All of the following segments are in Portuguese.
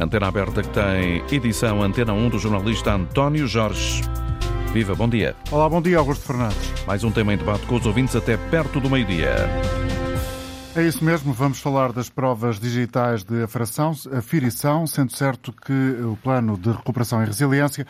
Antena aberta que tem edição Antena 1 do jornalista António Jorge. Viva, bom dia. Olá, bom dia, Augusto Fernandes. Mais um tema em debate com os ouvintes até perto do meio-dia. É isso mesmo, vamos falar das provas digitais de aferição, aferição, sendo certo que o plano de recuperação e resiliência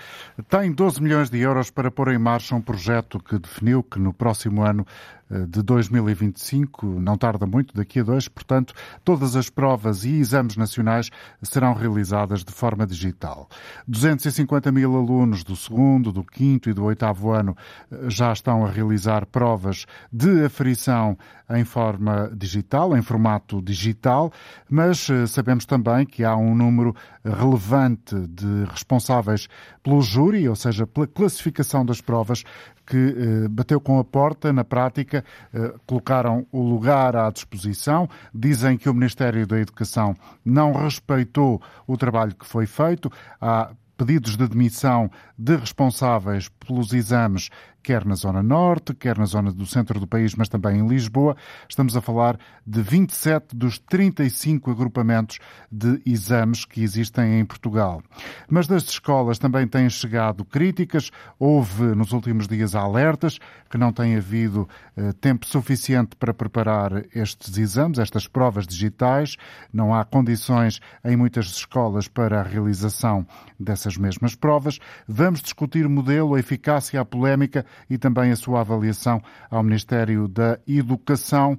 tem 12 milhões de euros para pôr em marcha um projeto que definiu que no próximo ano de 2025, não tarda muito, daqui a dois, portanto, todas as provas e exames nacionais serão realizadas de forma digital. 250 mil alunos do segundo, do quinto e do oitavo ano eh, já estão a realizar provas de aferição em forma digital, em formato digital, mas eh, sabemos também que há um número relevante de responsáveis pelo júri, ou seja, pela classificação das provas, que eh, bateu com a porta, na prática, eh, colocaram o lugar à disposição, dizem que o Ministério da Educação não respeitou o trabalho que foi feito, há pedidos de demissão de responsáveis pelos exames quer na Zona Norte, quer na zona do centro do país, mas também em Lisboa. Estamos a falar de 27 dos 35 agrupamentos de exames que existem em Portugal. Mas das escolas também têm chegado críticas. Houve nos últimos dias alertas que não tem havido eh, tempo suficiente para preparar estes exames, estas provas digitais. Não há condições em muitas escolas para a realização dessas mesmas provas. Vamos discutir o modelo, a eficácia, a polémica e também a sua avaliação ao Ministério da Educação,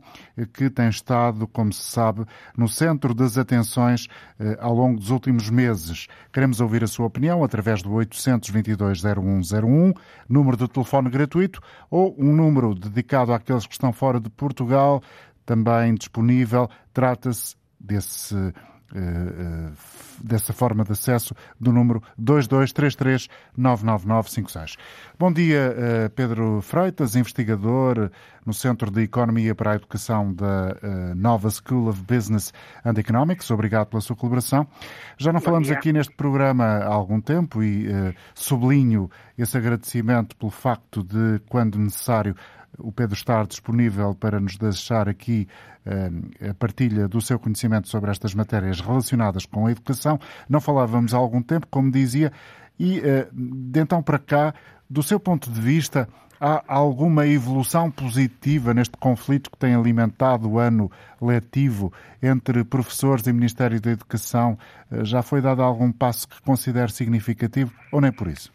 que tem estado, como se sabe, no centro das atenções eh, ao longo dos últimos meses. Queremos ouvir a sua opinião através do 822-0101, número de telefone gratuito, ou um número dedicado àqueles que estão fora de Portugal, também disponível. Trata-se desse dessa forma de acesso do número 2233-99956. Bom dia, eh, Pedro Freitas, investigador no Centro de Economia para a Educação da Nova School of Business and Economics. Obrigado pela sua colaboração. Já não falamos aqui neste programa há algum tempo e sublinho esse agradecimento pelo facto de, quando necessário, o Pedro estar disponível para nos deixar aqui uh, a partilha do seu conhecimento sobre estas matérias relacionadas com a educação. Não falávamos há algum tempo, como dizia, e uh, de então para cá, do seu ponto de vista, há alguma evolução positiva neste conflito que tem alimentado o ano letivo entre professores e Ministério da Educação? Uh, já foi dado algum passo que considere significativo ou nem por isso?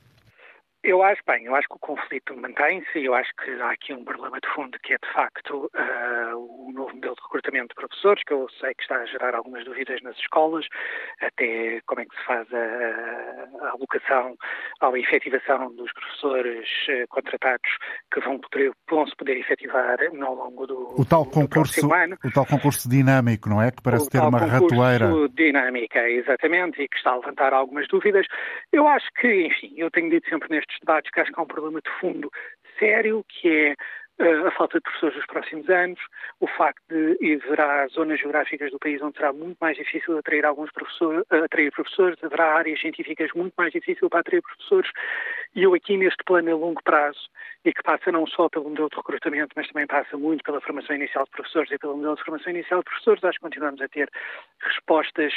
Eu acho, bem, eu acho que o conflito mantém-se e eu acho que há aqui um problema de fundo que é, de facto, uh, o novo modelo de recrutamento de professores, que eu sei que está a gerar algumas dúvidas nas escolas, até como é que se faz a, a alocação a efetivação dos professores uh, contratados que vão, poder, vão se poder efetivar ao longo do, o tal concurso, ano. O tal concurso dinâmico, não é? Que parece o ter uma ratoeira. dinâmica, exatamente, e que está a levantar algumas dúvidas. Eu acho que, enfim, eu tenho dito sempre nestes debates que acho que há um problema de fundo sério, que é a falta de professores nos próximos anos, o facto de haverá zonas geográficas do país onde será muito mais difícil atrair alguns professores, atrair professores, haverá áreas científicas muito mais difíceis para atrair professores, e eu aqui neste plano a longo prazo, e que passa não só pelo modelo de recrutamento, mas também passa muito pela formação inicial de professores e pelo modelo de formação inicial de professores, acho que continuamos a ter respostas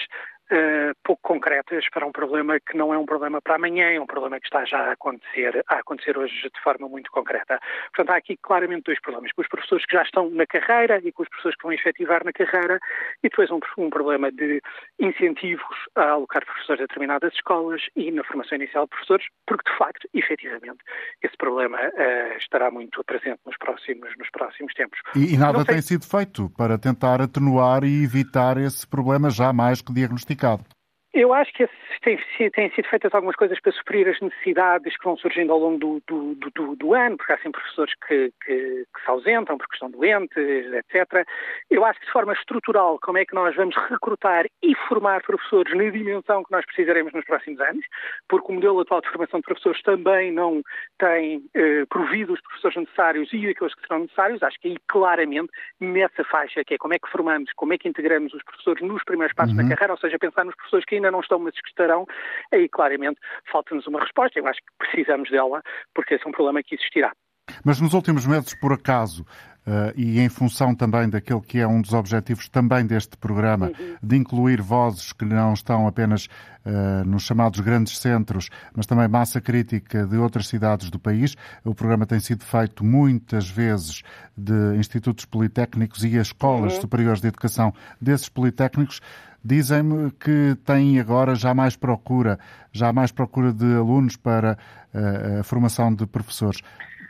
uh, pouco concretas para um problema que não é um problema para amanhã, é um problema que está já a acontecer, a acontecer hoje de forma muito concreta. Portanto, há aqui claramente dois problemas, com os professores que já estão na carreira e com as pessoas que vão efetivar na carreira, e depois um, um problema de incentivos a alocar professores a determinadas escolas e na formação inicial de professores, porque de facto, efetivamente, esse problema uh, estará muito presente nos próximos, nos próximos tempos. E, e nada tem sido feito para tentar atenuar e evitar esse problema já mais que diagnosticado pecado. Eu acho que têm, têm sido feitas algumas coisas para suprir as necessidades que vão surgindo ao longo do, do, do, do ano, porque há sempre professores que, que, que, se ausentam porque estão doentes, etc. Eu acho que de forma estrutural, como é que nós vamos recrutar e formar professores na dimensão que nós precisaremos nos próximos anos, porque o modelo atual de formação de professores também não tem eh, provido os professores necessários e aqueles que serão necessários, acho que aí claramente, nessa faixa, que é como é que formamos, como é que integramos os professores nos primeiros passos uhum. da carreira, ou seja, pensar nos professores que ainda não estão, mas que estarão, aí claramente falta-nos uma resposta. Eu acho que precisamos dela, porque esse é um problema que existirá. Mas nos últimos meses, por acaso, uh, e em função também daquele que é um dos objetivos também deste programa, uhum. de incluir vozes que não estão apenas uh, nos chamados grandes centros, mas também massa crítica de outras cidades do país. O programa tem sido feito muitas vezes de institutos politécnicos e escolas uhum. superiores de educação desses politécnicos. Dizem-me que têm agora já mais procura, já mais procura de alunos para uh, a formação de professores.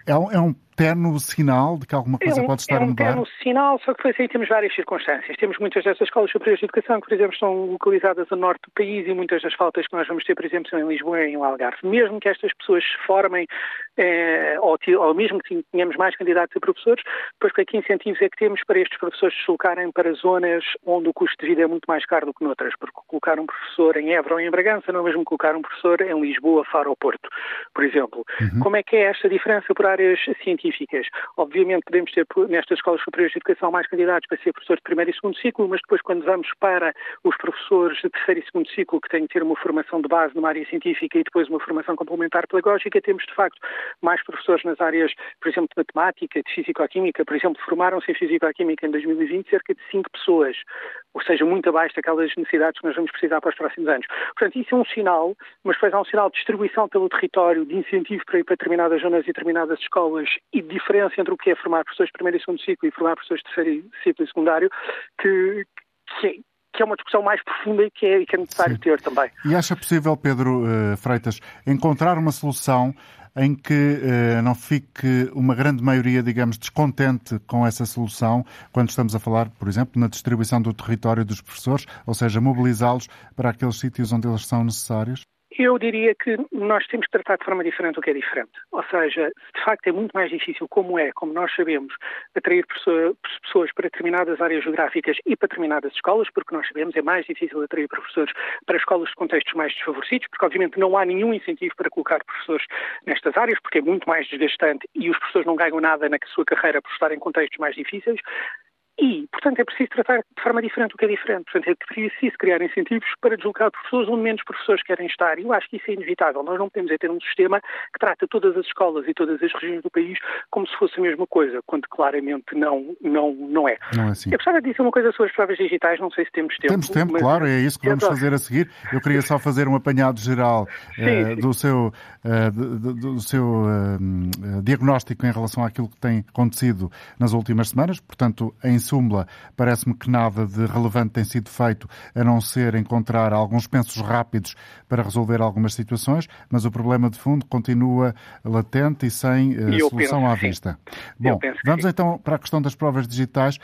É um, é um terno sinal de que alguma coisa é um, pode estar é um a mudar? É um terno sinal, só que depois aí temos várias circunstâncias. Temos muitas dessas escolas superiores de educação que, por exemplo, estão localizadas a norte do país e muitas das faltas que nós vamos ter, por exemplo, são em Lisboa e em Algarve. Mesmo que estas pessoas se formem, eh, ou, ou, mesmo que tenhamos mais candidatos a professores, depois que incentivos é que temos para estes professores se deslocarem para zonas onde o custo de vida é muito mais caro do que noutras, porque colocar um professor em Évora ou em Bragança não é mesmo colocar um professor em Lisboa, Faro ou Porto, por exemplo. Uhum. Como é que é esta diferença por áreas científicas? Obviamente podemos ter nestas escolas superiores de educação mais candidatos para ser professor de primeiro e segundo ciclo, mas depois quando vamos para os professores de terceiro e segundo ciclo que têm que ter uma formação de base numa área científica e depois uma formação complementar pedagógica, temos de facto mais professores nas áreas, por exemplo, de matemática, de físico-química. Por exemplo, formaram-se em físico-química em 2020 cerca de 5 pessoas, ou seja, muito abaixo daquelas necessidades que nós vamos precisar para os próximos anos. Portanto, isso é um sinal, mas depois há um sinal de distribuição pelo território, de incentivo para ir para determinadas zonas e determinadas escolas e de diferença entre o que é formar professores de primeiro e segundo ciclo e formar professores de terceiro ciclo e secundário, que, que é, que é uma discussão mais profunda e que é, que é necessário Sim. ter também. E acha possível, Pedro uh, Freitas, encontrar uma solução em que uh, não fique uma grande maioria, digamos, descontente com essa solução, quando estamos a falar, por exemplo, na distribuição do território dos professores, ou seja, mobilizá-los para aqueles sítios onde eles são necessários? Eu diria que nós temos que tratar de forma diferente o que é diferente. Ou seja, de facto é muito mais difícil, como é, como nós sabemos, atrair pessoas para determinadas áreas geográficas e para determinadas escolas, porque nós sabemos é mais difícil atrair professores para escolas de contextos mais desfavorecidos, porque obviamente não há nenhum incentivo para colocar professores nestas áreas, porque é muito mais desgastante e os professores não ganham nada na sua carreira por estar em contextos mais difíceis. E, portanto, é preciso tratar de forma diferente o que é diferente. Portanto, é preciso criar incentivos para deslocar professores onde menos professores querem estar. E eu acho que isso é inevitável. Nós não podemos é ter um sistema que trata todas as escolas e todas as regiões do país como se fosse a mesma coisa, quando claramente não, não, não é. Não é assim. Eu gostava de dizer uma coisa sobre as provas digitais, não sei se temos tempo. Temos tempo, mas... claro, é isso que vamos fazer a seguir. Eu queria só fazer um apanhado geral sim, uh, sim. do seu, uh, do, do, seu uh, diagnóstico em relação àquilo que tem acontecido nas últimas semanas. Portanto, em súmula, parece-me que nada de relevante tem sido feito a não ser encontrar alguns pensos rápidos para resolver algumas situações, mas o problema de fundo continua latente e sem uh, solução à vista. Bom, vamos sim. então para a questão das provas digitais.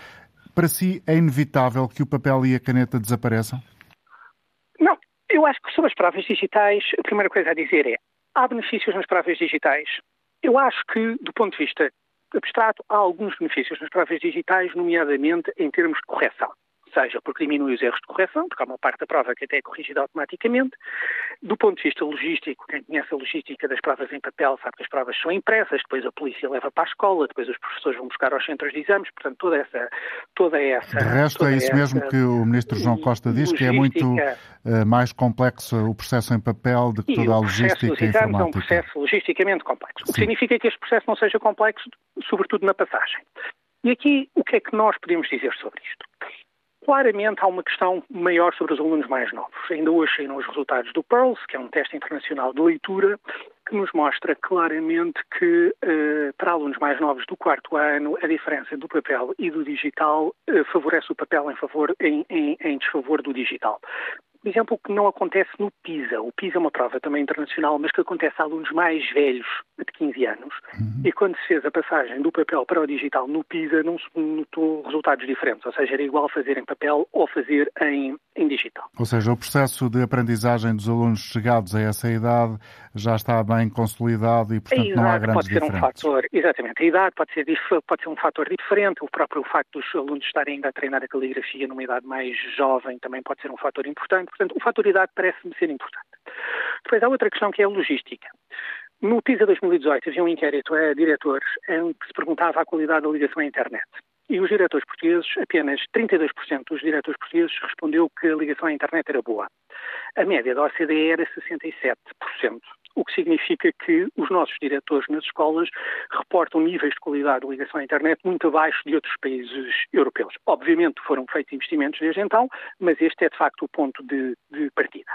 Para si é inevitável que o papel e a caneta desapareçam? Não, eu acho que sobre as provas digitais, a primeira coisa a dizer é há benefícios nas provas digitais. Eu acho que, do ponto de vista abstrato, há alguns benefícios nas provas digitais, nomeadamente em termos de correção seja porque diminui os erros de correção, porque há uma parte da prova que até é corrigida automaticamente. Do ponto de vista logístico, quem conhece a logística das provas em papel sabe que as provas são impressas, depois a polícia leva para a escola, depois os professores vão buscar aos centros de exames, portanto toda essa... Toda essa de resto, é isso mesmo que o Ministro João Costa diz, que é muito uh, mais complexo o processo em papel do que toda a logística o processo informática. é um processo logisticamente complexo, o que significa que este processo não seja complexo, sobretudo na passagem. E aqui, o que é que nós podemos dizer sobre isto? Claramente há uma questão maior sobre os alunos mais novos. Ainda hoje saíram os resultados do PEARLS, que é um teste internacional de leitura, que nos mostra claramente que eh, para alunos mais novos do quarto ano a diferença do papel e do digital eh, favorece o papel em, favor, em, em, em desfavor do digital por exemplo, o que não acontece no PISA. O PISA é uma prova também internacional, mas que acontece a alunos mais velhos, de 15 anos. Uhum. E quando se fez a passagem do papel para o digital no PISA, não se notou resultados diferentes. Ou seja, era igual fazer em papel ou fazer em, em digital. Ou seja, o processo de aprendizagem dos alunos chegados a essa idade já está bem consolidado e, portanto, não há grandes pode ser diferenças. Um fator, exatamente. A idade pode ser, pode ser um fator diferente. O próprio facto dos alunos estarem ainda a treinar a caligrafia numa idade mais jovem também pode ser um fator importante. Portanto, o fator idade parece-me ser importante. Depois há outra questão que é a logística. No PISA 2018 havia um inquérito a diretores em que se perguntava a qualidade da ligação à internet. E os diretores portugueses, apenas 32% dos diretores portugueses respondeu que a ligação à internet era boa. A média da OCDE era 67%. O que significa que os nossos diretores nas escolas reportam níveis de qualidade de ligação à internet muito abaixo de outros países europeus. Obviamente foram feitos investimentos desde então, mas este é de facto o ponto de, de partida.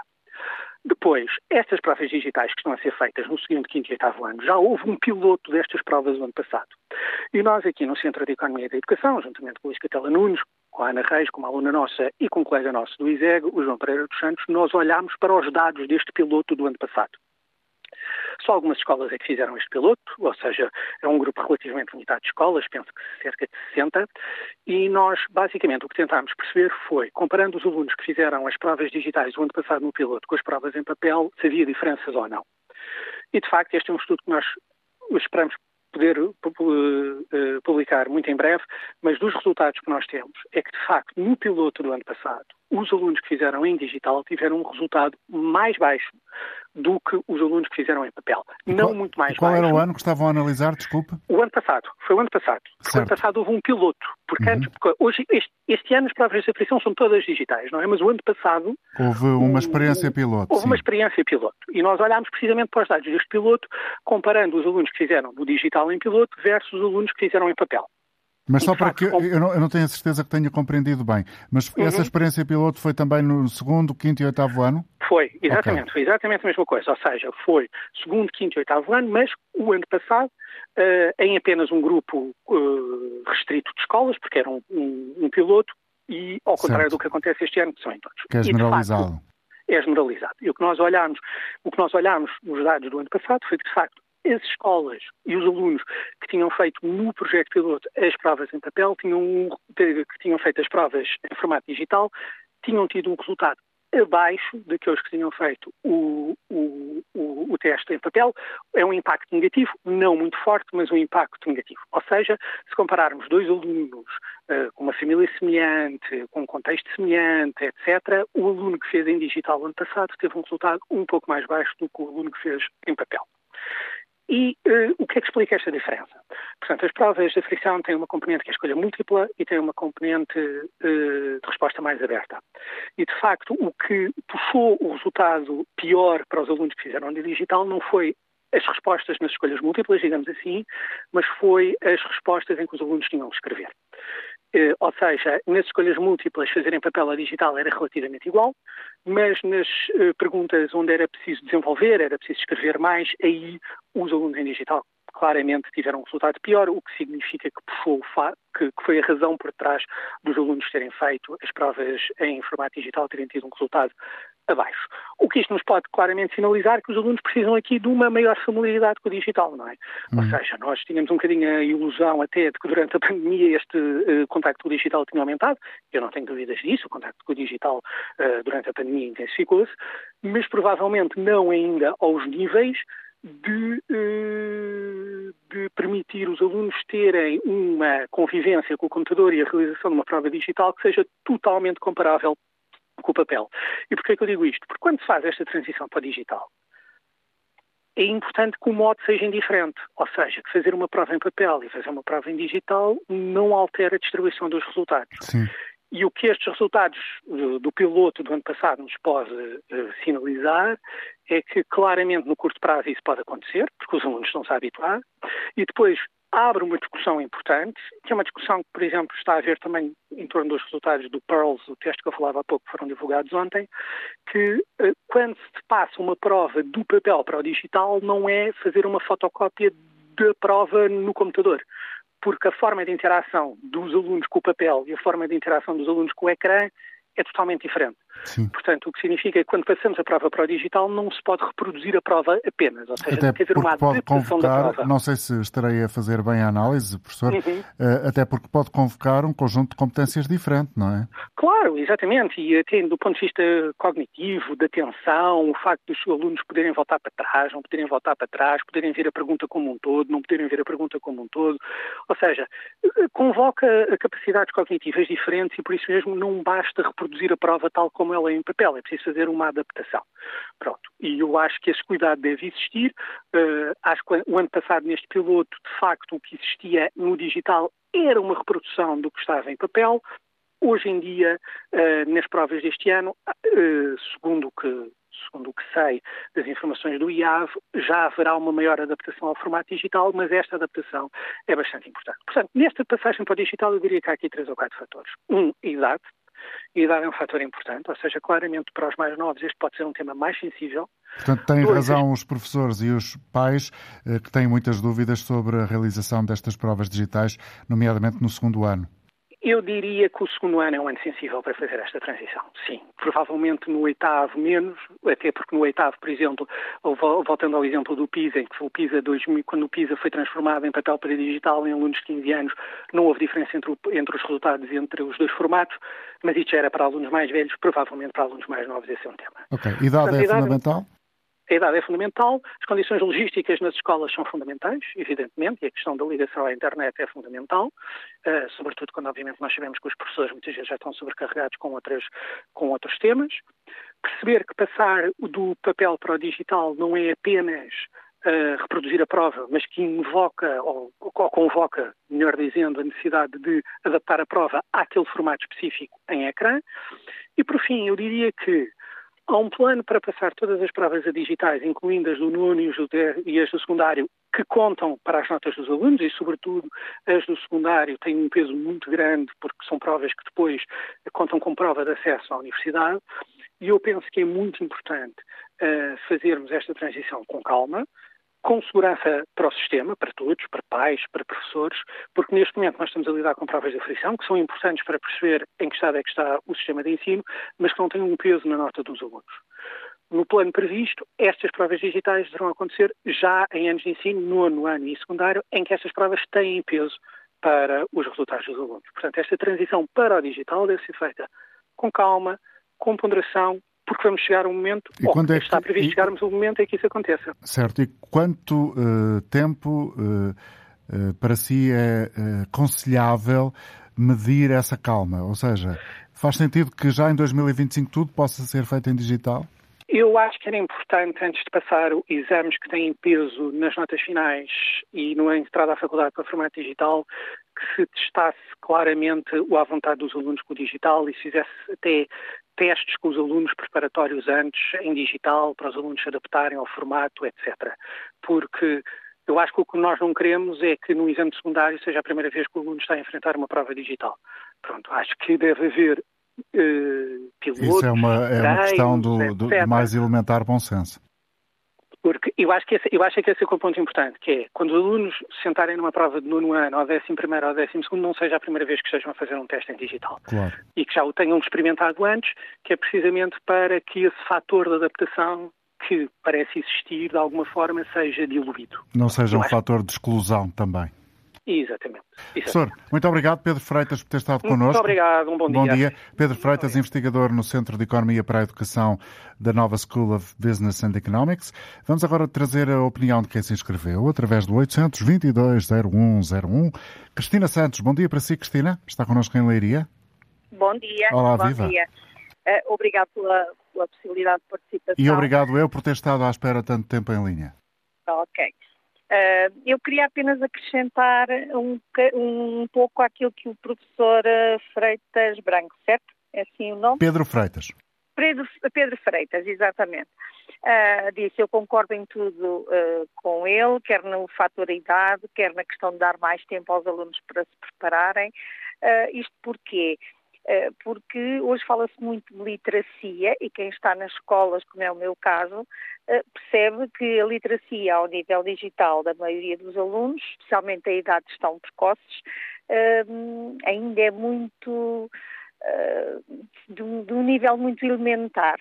Depois, estas provas digitais que estão a ser feitas no segundo, quinto e oitavo ano, já houve um piloto destas provas no ano passado. E nós aqui no Centro de Economia e da Educação, juntamente com o Luís Catela Nunes, com a Ana Reis, com uma aluna nossa e com um colega nosso do ISEG, o João Pereira dos Santos, nós olhámos para os dados deste piloto do ano passado. Só algumas escolas é que fizeram este piloto, ou seja, é um grupo relativamente limitado de escolas, penso que cerca de 60, e nós, basicamente, o que tentámos perceber foi, comparando os alunos que fizeram as provas digitais o ano passado no piloto com as provas em papel, se havia diferenças ou não. E, de facto, este é um estudo que nós esperamos poder eh, publicar muito em breve, mas dos resultados que nós temos é que, de facto, no piloto do ano passado, os alunos que fizeram em digital tiveram um resultado mais baixo do que os alunos que fizeram em papel. E não qual, muito mais qual baixo. era o ano que estavam a analisar, desculpe? O ano passado. Foi o ano passado. Porque o ano Certo. passado houve um piloto. Porque Uhum. antes, porque hoje, este, este ano as provas de aflição são todas digitais, não é? Mas o ano passado Houve uma experiência piloto. houve uma sim. experiência piloto. E nós olhámos precisamente para os dados deste piloto, comparando os alunos que fizeram no digital em piloto versus os alunos que fizeram em papel. Mas só para que eu não, eu não tenho a certeza que tenha compreendido bem. Mas Uhum. essa experiência piloto foi também no segundo, quinto e oitavo ano? Foi, exatamente, foi exatamente a mesma coisa. Ou seja, foi segundo, quinto e oitavo ano, mas o ano passado, eh, em apenas um grupo eh, restrito de escolas, porque era um, um- um piloto, e ao contrário Certo. do que acontece este ano, que são em todos. Que é E, de facto, generalizado. é generalizado. E o que nós olhamos, o que nós olhamos nos dados do ano passado foi que, de facto, as escolas e os alunos que tinham feito no projeto piloto as provas em papel, tinham, que tinham feito as provas em formato digital, tinham tido um resultado abaixo daqueles que tinham feito o, o, o, o teste em papel. É um impacto negativo, não muito forte, mas um impacto negativo. Ou seja, se compararmos dois alunos eh, com uma família semelhante, com um contexto semelhante, etc., o aluno que fez em digital ano passado teve um resultado um pouco mais baixo do que o aluno que fez em papel. E eh, o que é que explica esta diferença? Portanto, as provas de frição têm uma componente que é a escolha múltipla e têm uma componente eh, de resposta mais aberta. E, de facto, o que puxou o resultado pior para os alunos que fizeram de digital não foi as respostas nas escolhas múltiplas, digamos assim, mas foi as respostas em que os alunos tinham de escrever. Eh, ou seja, nas escolhas múltiplas, fazer em papel ou digital era relativamente igual, mas nas eh, perguntas onde era preciso desenvolver, era preciso escrever mais, aí os alunos em digital claramente tiveram um resultado pior, o que significa que puxou que foi a razão por trás dos alunos terem feito as provas em formato digital terem tido um resultado abaixo. O que isto nos pode claramente sinalizar que os alunos precisam aqui de uma maior familiaridade com o digital, não é? Ou seja, nós tínhamos um bocadinho a ilusão até de que durante a pandemia este uh, contacto com o digital tinha aumentado. Eu não tenho dúvidas disso, o contacto com o digital uh, durante a pandemia intensificou-se, mas provavelmente não ainda aos níveis de, uh, de, permitir os alunos terem uma convivência com o computador e a realização de uma prova digital que seja totalmente comparável com o papel. E porquê que eu digo isto? Porque quando se faz esta transição para o digital, é importante que o modo seja indiferente. Ou seja, que fazer uma prova em papel e fazer uma prova em digital não altera a distribuição dos resultados. Sim. E o que estes resultados do, do, piloto do ano passado nos pode uh, sinalizar é que claramente no curto prazo isso pode acontecer, porque os alunos estão-se a habituar, e depois abre uma discussão importante, que é uma discussão que, por exemplo, está a haver também em torno dos resultados do PEARLS, o teste que eu falava há pouco, que foram divulgados ontem, que uh, quando se passa uma prova do papel para o digital, não é fazer uma fotocópia da prova no computador porque a forma de interação dos alunos com o papel e a forma de interação dos alunos com o ecrã é totalmente diferente. Sim. Portanto, o que significa que quando passamos a prova para o digital não se pode reproduzir a prova apenas, ou seja, até tem que haver uma pode da convocar, prova. não sei se estarei a fazer bem a análise, professor, Uhum. uh, até porque pode convocar um conjunto de competências diferente, não é? Claro, exatamente, e até do ponto de vista cognitivo, de atenção, o facto dos alunos poderem voltar para trás, não poderem voltar para trás, poderem ver a pergunta como um todo, não poderem ver a pergunta como um todo, ou seja, convoca capacidades cognitivas diferentes e por isso mesmo não basta reproduzir a prova tal como ela é em papel, é preciso fazer uma adaptação. Pronto. E eu acho que esse cuidado deve existir. Uh, acho que o ano passado, neste piloto, de facto, o que existia no digital era uma reprodução do que estava em papel. Hoje em dia, uh, nas provas deste ano, uh, segundo o que segundo o que sei das informações do IAV, já haverá uma maior adaptação ao formato digital, mas esta adaptação é bastante importante. Portanto, nesta passagem para o digital, eu diria que há aqui três ou quatro fatores. Um, idade. E a idade é um fator importante, ou seja, claramente para os mais novos este pode ser um tema mais sensível. Portanto, têm Dois, razão os professores e os pais eh, que têm muitas dúvidas sobre a realização destas provas digitais, nomeadamente no segundo ano. Eu diria que o segundo ano é um ano sensível para fazer esta transição, sim. Provavelmente no oitavo menos, até porque no oitavo, por exemplo, voltando ao exemplo do PISA, que o PISA 2000, quando o PISA foi transformado em papel para digital em alunos de 15 anos, não houve diferença entre, o, entre os resultados entre os dois formatos, mas isto já era para alunos mais velhos, provavelmente para alunos mais novos esse é um tema. Ok. Idade Portanto, é idade, fundamental? A idade é fundamental, as condições logísticas nas escolas são fundamentais, evidentemente, e a questão da ligação à internet é fundamental, uh, sobretudo quando, obviamente, nós sabemos que os professores muitas vezes já estão sobrecarregados com, outras, com outros temas. Perceber que passar do papel para o digital não é apenas uh, reproduzir a prova, mas que invoca ou, ou convoca, melhor dizendo, a necessidade de adaptar a prova àquele formato específico em ecrã. E, por fim, eu diria que Há um plano para passar todas as provas a digitais, incluindo as do nono e as do secundário, que contam para as notas dos alunos e, sobretudo, as do secundário têm um peso muito grande porque são provas que depois contam com prova de acesso à universidade. E eu penso que é muito importante uh, fazermos esta transição com calma, com segurança para o sistema, para todos, para pais, para professores, porque neste momento nós estamos a lidar com provas de aflição, que são importantes para perceber em que estado é que está o sistema de ensino, mas que não têm um peso na nota dos alunos. No plano previsto, estas provas digitais deverão acontecer já em anos de ensino, nono ano e secundário, em que estas provas têm peso para os resultados dos alunos. Portanto, esta transição para o digital deve ser feita com calma, com ponderação, porque vamos chegar a um momento, e quando é que, está previsto e... chegarmos a um momento em que isso aconteça. Certo, e quanto uh, tempo uh, uh, para si é aconselhável medir essa calma? Ou seja, faz sentido que já em 2025 tudo possa ser feito em digital? Eu acho que era importante, antes de passar exames que têm peso nas notas finais e no entrada à faculdade para formato digital, que se testasse claramente o à vontade dos alunos com o digital e se fizesse até testes com os alunos preparatórios antes em digital, para os alunos se adaptarem ao formato, etc. Porque eu acho que o que nós não queremos é que no exame secundário seja a primeira vez que o aluno está a enfrentar uma prova digital. Pronto, acho que deve haver uh, pilotos, Isso é uma, é uma questão do, do mais elementar bom senso. Porque eu acho que esse, eu acho que esse é o ponto importante, que é quando os alunos se sentarem numa prova de nono ano, ou décimo primeiro ou décimo segundo, não seja a primeira vez que estejam a fazer um teste em digital. Claro. E que já o tenham experimentado antes, que é precisamente para que esse fator de adaptação que parece existir de alguma forma seja diluído. Não seja um fator de exclusão também. Exatamente. Professor, muito obrigado, Pedro Freitas, por ter estado connosco. Muito obrigado, um bom dia. Bom dia. Pedro Freitas, investigador no Centro de Economia para a Educação da Nova School of Business and Economics. Vamos agora trazer a opinião de quem se inscreveu através do 822-0101. Cristina Santos, bom dia para si, Cristina. Está connosco em Leiria. Bom dia. Olá, bom viva. Dia. Uh, obrigado pela, pela possibilidade de participação. E obrigado eu por ter estado à espera tanto tempo em linha. Ok. Uh, eu queria apenas acrescentar um, um pouco aquilo que o professor ah, Freitas Branco, certo? É assim o nome? Pedro Freitas. Pedro, Pedro Freitas, exatamente. Uh, disse, eu concordo em tudo uh, com ele, quer no fator idade, quer na questão de dar mais tempo aos alunos para se prepararem. Uh, isto porquê? Eh, porque hoje fala-se muito de literacia e quem está nas escolas, como é o meu caso, eh, percebe que a literacia ao nível digital da maioria dos alunos, especialmente a idades tão precoces, eh, ainda é muito de um nível muito elementar.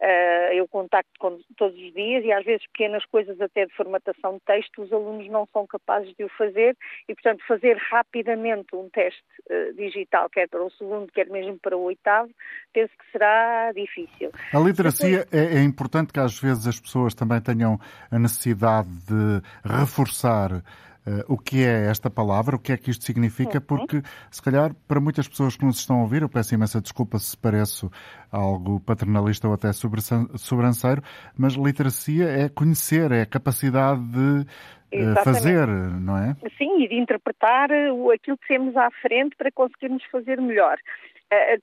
Uh, eu contacto com, todos os dias e às vezes pequenas coisas até de formatação de texto os alunos não são capazes de o fazer e, portanto, fazer rapidamente um teste uh, digital, quer para o segundo, quer mesmo para o oitavo, penso que será difícil. A literacia Depois... é, é importante que às vezes as pessoas também tenham a necessidade de reforçar Uh, o que é esta palavra, o que é que isto significa, porque se calhar para muitas pessoas que nos estão a ouvir, eu peço imensa desculpa se pareço algo paternalista ou até sobranceiro, mas literacia é conhecer, é a capacidade de uh, fazer, não é? Sim, e de interpretar aquilo que temos à frente para conseguirmos fazer melhor.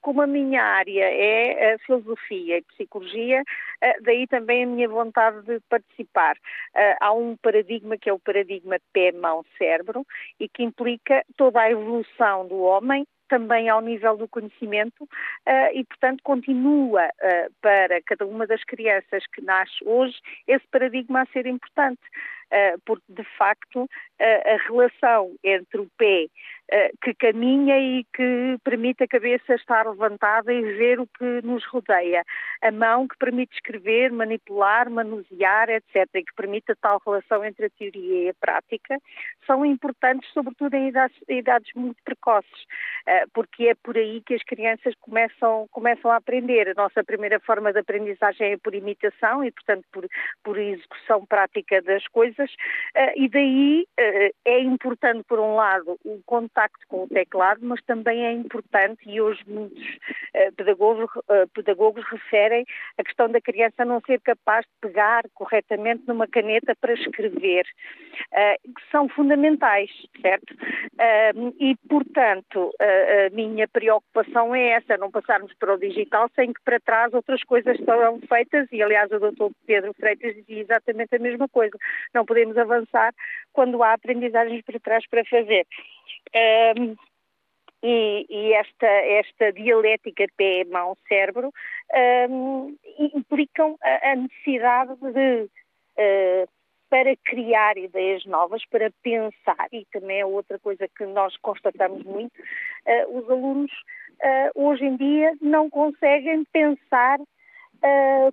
como a minha área é a filosofia e psicologia, daí também a minha vontade de participar. Há um paradigma que é o paradigma pé-mão-cérebro e que implica toda a evolução do homem também ao nível do conhecimento uh, e, portanto, continua uh, para cada uma das crianças que nasce hoje esse paradigma a ser importante, porque, de facto, a relação entre o pé eh, que caminha e que permite a cabeça estar levantada e ver o que nos rodeia. A mão que permite escrever, manipular, manusear, etc., e que permite a tal relação entre a teoria e a prática, são importantes, sobretudo em idades, idades muito precoces, eh, porque é por aí que as crianças começam, começam a aprender. A nossa primeira forma de aprendizagem é por imitação e, portanto, por, por execução prática das coisas, eh, e daí é importante, por um lado, o contacto com o teclado, mas também é importante, e hoje muitos uh, pedagogos, uh, pedagogos referem a questão da criança não ser capaz de pegar corretamente numa caneta para escrever, que são fundamentais, certo? e, portanto, a minha preocupação é essa, não passarmos para o digital sem que para trás outras coisas serão feitas, e aliás o doutor Pedro Freitas dizia exatamente a mesma coisa, não podemos avançar quando há aprendizagens para trás para fazer. Um, e, e, esta, esta dialética pé-mão-cérebro um, implicam a, a, necessidade de, uh, para criar ideias novas, para pensar, e também é outra coisa que nós constatamos muito, uh, os alunos uh, hoje em dia não conseguem pensar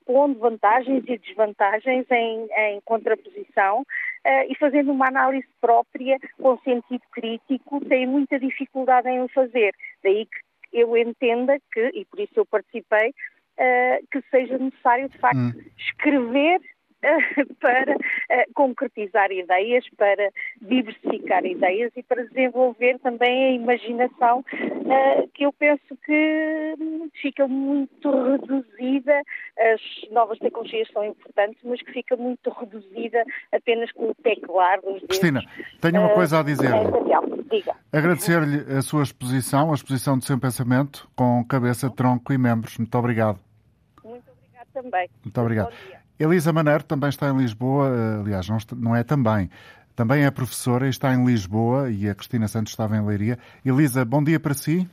pondo vantagens e desvantagens em, em contraposição uh, e fazendo uma análise própria com sentido crítico, têm muita dificuldade em o fazer. Daí que eu entenda que, e por isso eu participei, uh, que seja necessário, de facto, hum. escrever para uh, concretizar ideias, para diversificar ideias e para desenvolver também a imaginação, uh, que eu penso que fica muito reduzida. As novas tecnologias são importantes, mas que fica muito reduzida apenas com o teclado. Cristina, tenho uma uh, coisa a dizer. É Agradecer-lhe a sua exposição, a exposição de seu pensamento, com cabeça, tronco e membros. Muito obrigado. Muito obrigado também. Muito obrigado. Elisa Maneiro também está em Lisboa, eh, aliás, não, não é também. Também é professora e está em Lisboa e a Cristina Santos estava em Leiria. Elisa, bom dia para si.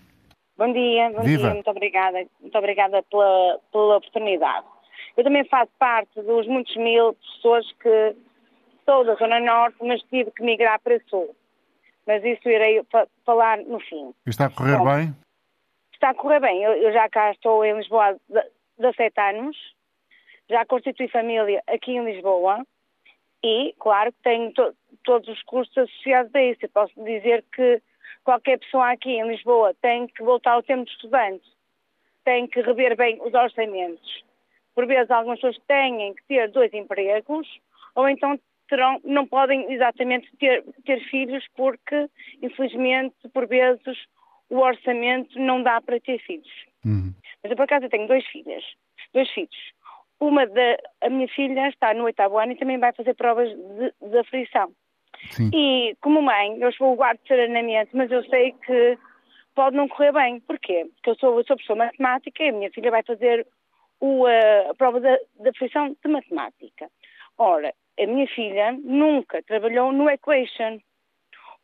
Bom dia, bom Viva. dia, muito obrigada, muito obrigada pela, pela oportunidade. Eu também faço parte dos muitos mil pessoas que sou da Zona Norte, mas tive que migrar para Sul. Mas isso irei falar no fim. Está a correr Bom, bem? Está a correr bem. Eu, eu já cá estou em Lisboa há sete anos já constitui família aqui em Lisboa e, claro, tenho to todos os custos associados a isso. Eu posso dizer que qualquer pessoa aqui em Lisboa tem que voltar ao tempo de estudante, tem que rever bem os orçamentos. Por vezes, algumas pessoas têm que ter dois empregos ou então terão, não podem exatamente ter, ter filhos porque, infelizmente, por vezes, o orçamento não dá para ter filhos. Uhum. Mas eu, por acaso, eu tenho dois filhas, dois filhos. Uma da a minha filha está no oitavo ano e também vai fazer provas de, de aflição. Sim. E como mãe, eu estou guardo serenamente, mas eu sei que pode não correr bem. Porquê? Porque eu sou, sou professora matemática e a minha filha vai fazer o, a prova de aflição de matemática. Ora, a minha filha nunca trabalhou no Equation.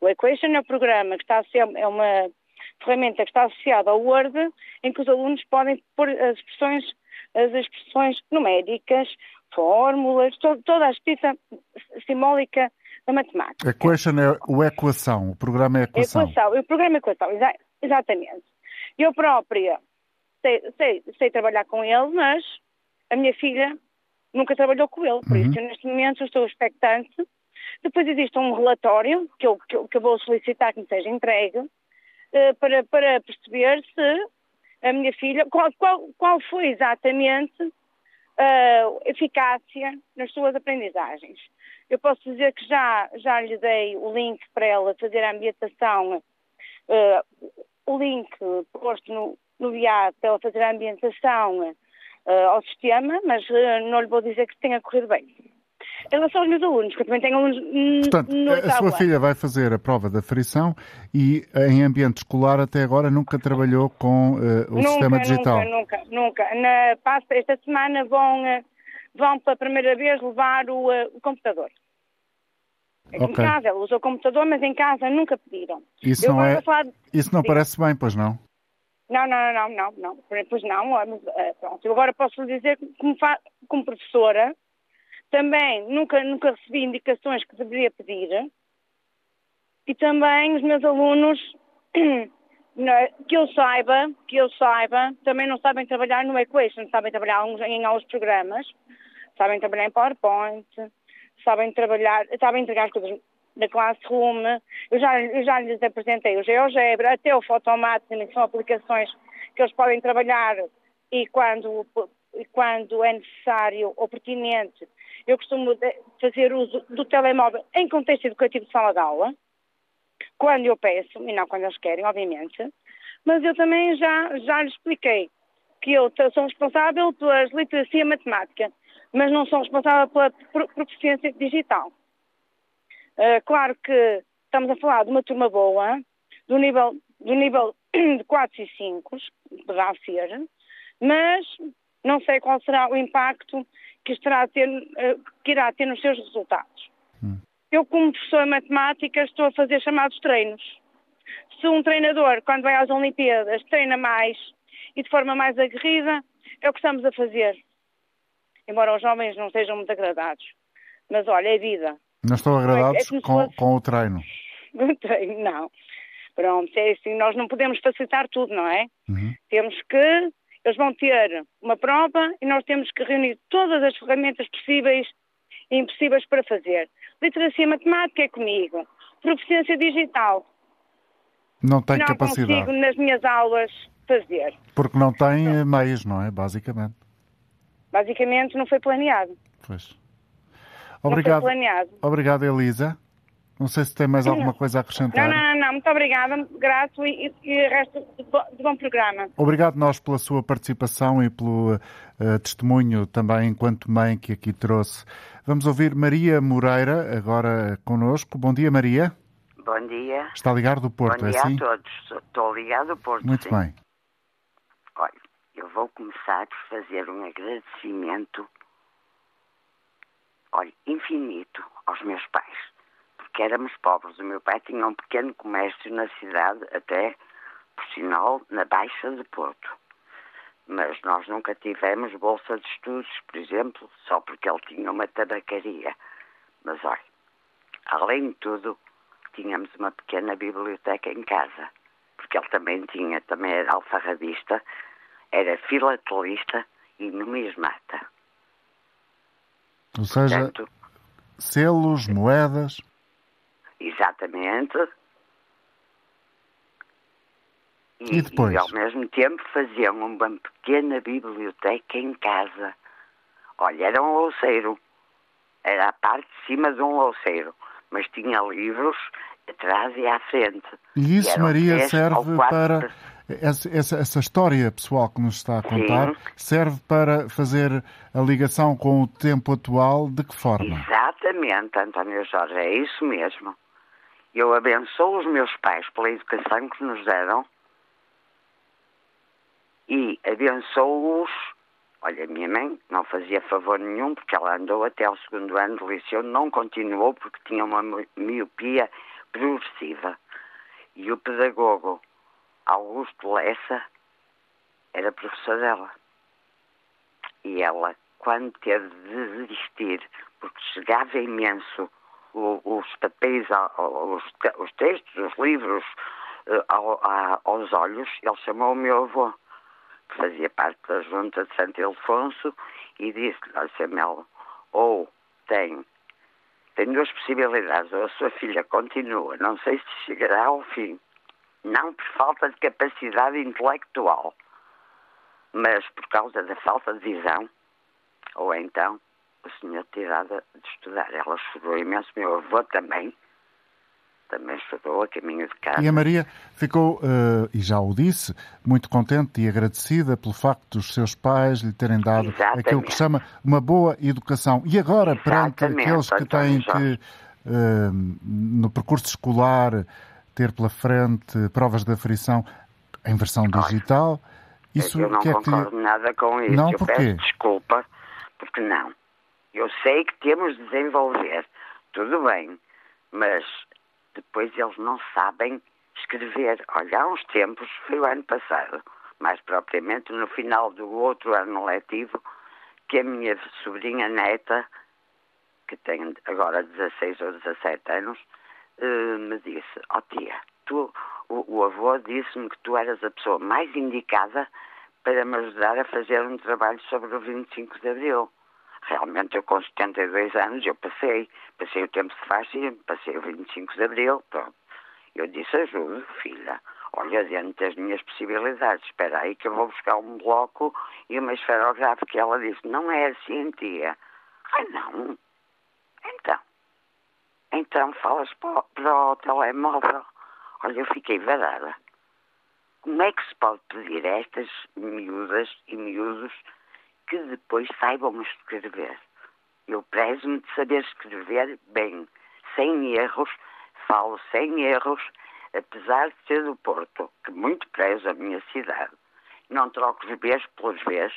O Equation é um programa que está a ser, é uma ferramenta que está associada ao Word, em que os alunos podem pôr as expressões as expressões numéricas, fórmulas, to, toda a escrita simbólica da matemática. Equation é o equação, o programa é equação. Equação, o programa é equação, exa exatamente. Eu própria sei, sei, sei, trabalhar com ele, mas a minha filha nunca trabalhou com ele, por uhum. isso neste momento estou expectante. Depois existe um relatório que eu, que eu, que eu vou solicitar que me seja entregue uh, para, para perceber se a minha filha, qual, qual, qual foi exatamente a uh, eficácia nas suas aprendizagens. Eu posso dizer que já, já lhe dei o link para ela fazer a ambientação, uh, o link posto no, no IAD para ela fazer a ambientação uh, ao sistema, mas uh, não lhe vou dizer que tenha corrido bem. Em relação aos meus alunos, que eu também tenho alunos Portanto, no a sua filha vai fazer a prova da frição e em ambiente escolar até agora nunca trabalhou com uh, o nunca, sistema digital? Nunca, nunca, nunca. Na, esta semana vão, uh, vão pela primeira vez levar o, uh, o computador. Okay. Em casa, ela usou o computador, mas em casa nunca pediram. Isso eu não, é, isso não parece bem, pois não? Não, não, não, não, não. Pois não. Pronto. Eu agora posso lhe dizer como, como professora também nunca, nunca recebi indicações que deveria pedir e também os meus alunos que eu saiba, que eu saiba, também não sabem trabalhar no Equation, sabem trabalhar em alguns programas, sabem trabalhar em PowerPoint, sabem trabalhar, sabem entregar as coisas na Classroom. Eu já, eu já lhes apresentei o GeoGebra, até o Photomat, que são aplicações que eles podem trabalhar e quando, e quando é necessário ou pertinente, eu costumo fazer uso do telemóvel em contexto educativo de sala de aula, quando eu peço, e não quando eles querem, obviamente, mas eu também já, já lhes expliquei que eu sou responsável pela literacia matemática, mas não sou responsável pela proficiência digital. Uh, claro que estamos a falar de uma turma boa, do nível, do nível de 4 e 5, poderá ser, mas não sei qual será o impacto que, estará ter, uh, que irá ter nos seus resultados. Hum. Eu, como professora de matemática, estou a fazer chamados treinos. Se um treinador, quando vai às Olimpíadas, treina mais e de forma mais aguerrida, é o que estamos a fazer. Embora os jovens não sejam muito agradados. Mas olha, é vida. Não estão agradados é com, fosse... com o treino? o treino, não. Pronto, é assim, nós não podemos facilitar tudo, não é? Uhum. Temos que, eles vão ter uma prova e nós temos que reunir todas as ferramentas possíveis e impossíveis para fazer. Literacia matemática é comigo. Proficiência digital. Não tem não capacidade. Não consigo nas minhas aulas fazer. Porque não tem meios, não é? Basicamente. Basicamente não foi planeado. Pois. Obrigado. Obrigado, Elisa. Não sei se tem mais alguma coisa a acrescentar. Não, não, não. Muito obrigada. Grato e, e resto de bom, de bom, programa. Obrigado nós pela sua participação e pelo uh, testemunho também enquanto mãe que aqui trouxe. Vamos ouvir Maria Moreira agora connosco. Bom dia, Maria. Bom dia. Está ligado do Porto, Bom dia é assim? a todos. Estou ligado do Porto. Muito sim. bem. Olha, eu vou começar por fazer um agradecimento olha, infinito aos meus pais, porque éramos pobres. O meu pai tinha um pequeno comércio na cidade, até, por sinal, na Baixa de Porto. Mas nós nunca tivemos bolsa de estudos, por exemplo, só porque ele tinha uma tabacaria. Mas olha, além de tudo, tínhamos uma pequena biblioteca em casa, porque ele também tinha, também era alfarrabista, era filatelista e numismata. Ou seja, Portanto, selos, moedas. Exatamente. E, e depois? E ao mesmo tempo faziam uma pequena biblioteca em casa. Olha, era um louceiro. Era a parte de cima de um louceiro. Mas tinha livros atrás e à frente. E isso, e Maria, serve para essa, essa, essa, história pessoal que nos está a contar Sim. serve para fazer a ligação com o tempo atual de que forma? Exatamente, António Jorge, é isso mesmo. Eu abençoo os meus pais pela educação que nos deram e abençoo-os. Olha, a minha mãe não fazia favor nenhum porque ela andou até o segundo ano de liceu, não continuou porque tinha uma miopia progressiva. E o pedagogo Augusto Lessa era professor dela. E ela, quando teve de desistir, porque chegava imenso os papéis, os, os textos, os livros eh, aos olhos, ele chamou o meu avô, que fazia parte da junta de Santo Ildefonso, e disse-lhe, olha, ou tem, tem duas possibilidades, ou a sua filha continua, não sei se chegará ao fim, não por falta de capacidade intelectual, mas por causa da falta de visão, ou então o senhor tirada de estudar. Ela chorou imenso, meu avô também, também estudou a caminho de casa. E a Maria ficou, uh, e já o disse, muito contente e agradecida pelo facto dos seus pais lhe terem dado Exatamente. aquilo que chama uma boa educação. E agora, perante aqueles que têm que, uh, no percurso escolar, ter pela frente provas de aferição em versão digital, isso eu não que é concordo que... nada com isso. Não, eu porquê? peço desculpa, porque não. Eu sei que temos de desenvolver, tudo bem, mas depois eles não sabem escrever. Olha, há uns tempos, foi o ano passado, mais propriamente no final do outro ano letivo, que a minha sobrinha neta, que tem agora 16 ou 17 anos, eh, me disse, ó oh, tia, tu, o, o avô disse-me que tu eras a pessoa mais indicada para me ajudar a fazer um trabalho sobre o 25 de Abril. Realmente eu com 72 anos eu passei, passei o tempo de fascismo, passei o 25 de Abril, pronto. Eu disse, ajudo, filha, olha dentro das minhas possibilidades, espera aí que eu vou buscar um bloco e uma esferográfica. Ela disse, não é assim, tia. Ah, não. Então. Então falas para, para o telemóvel. Olha, eu fiquei varada. Como é que se pode pedir a estas miúdas e miúdos que depois saibam escrever. Eu prezo-me de saber escrever bem, sem erros, falo sem erros, apesar de ser do Porto, que muito prezo a minha cidade. Não troco os Bs pelos Bs.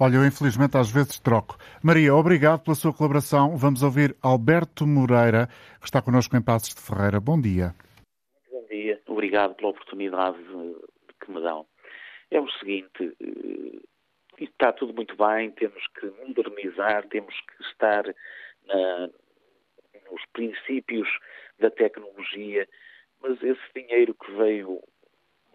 Olha, eu infelizmente às vezes troco. Maria, obrigado pela sua colaboração. Vamos ouvir Alberto Moreira, que está connosco em Passos de Ferreira. Bom dia. Bom dia. Obrigado pela oportunidade que me dão é o seguinte: eh, está tudo muito bem, temos que modernizar, temos que estar na, nos princípios da tecnologia, mas esse dinheiro que veio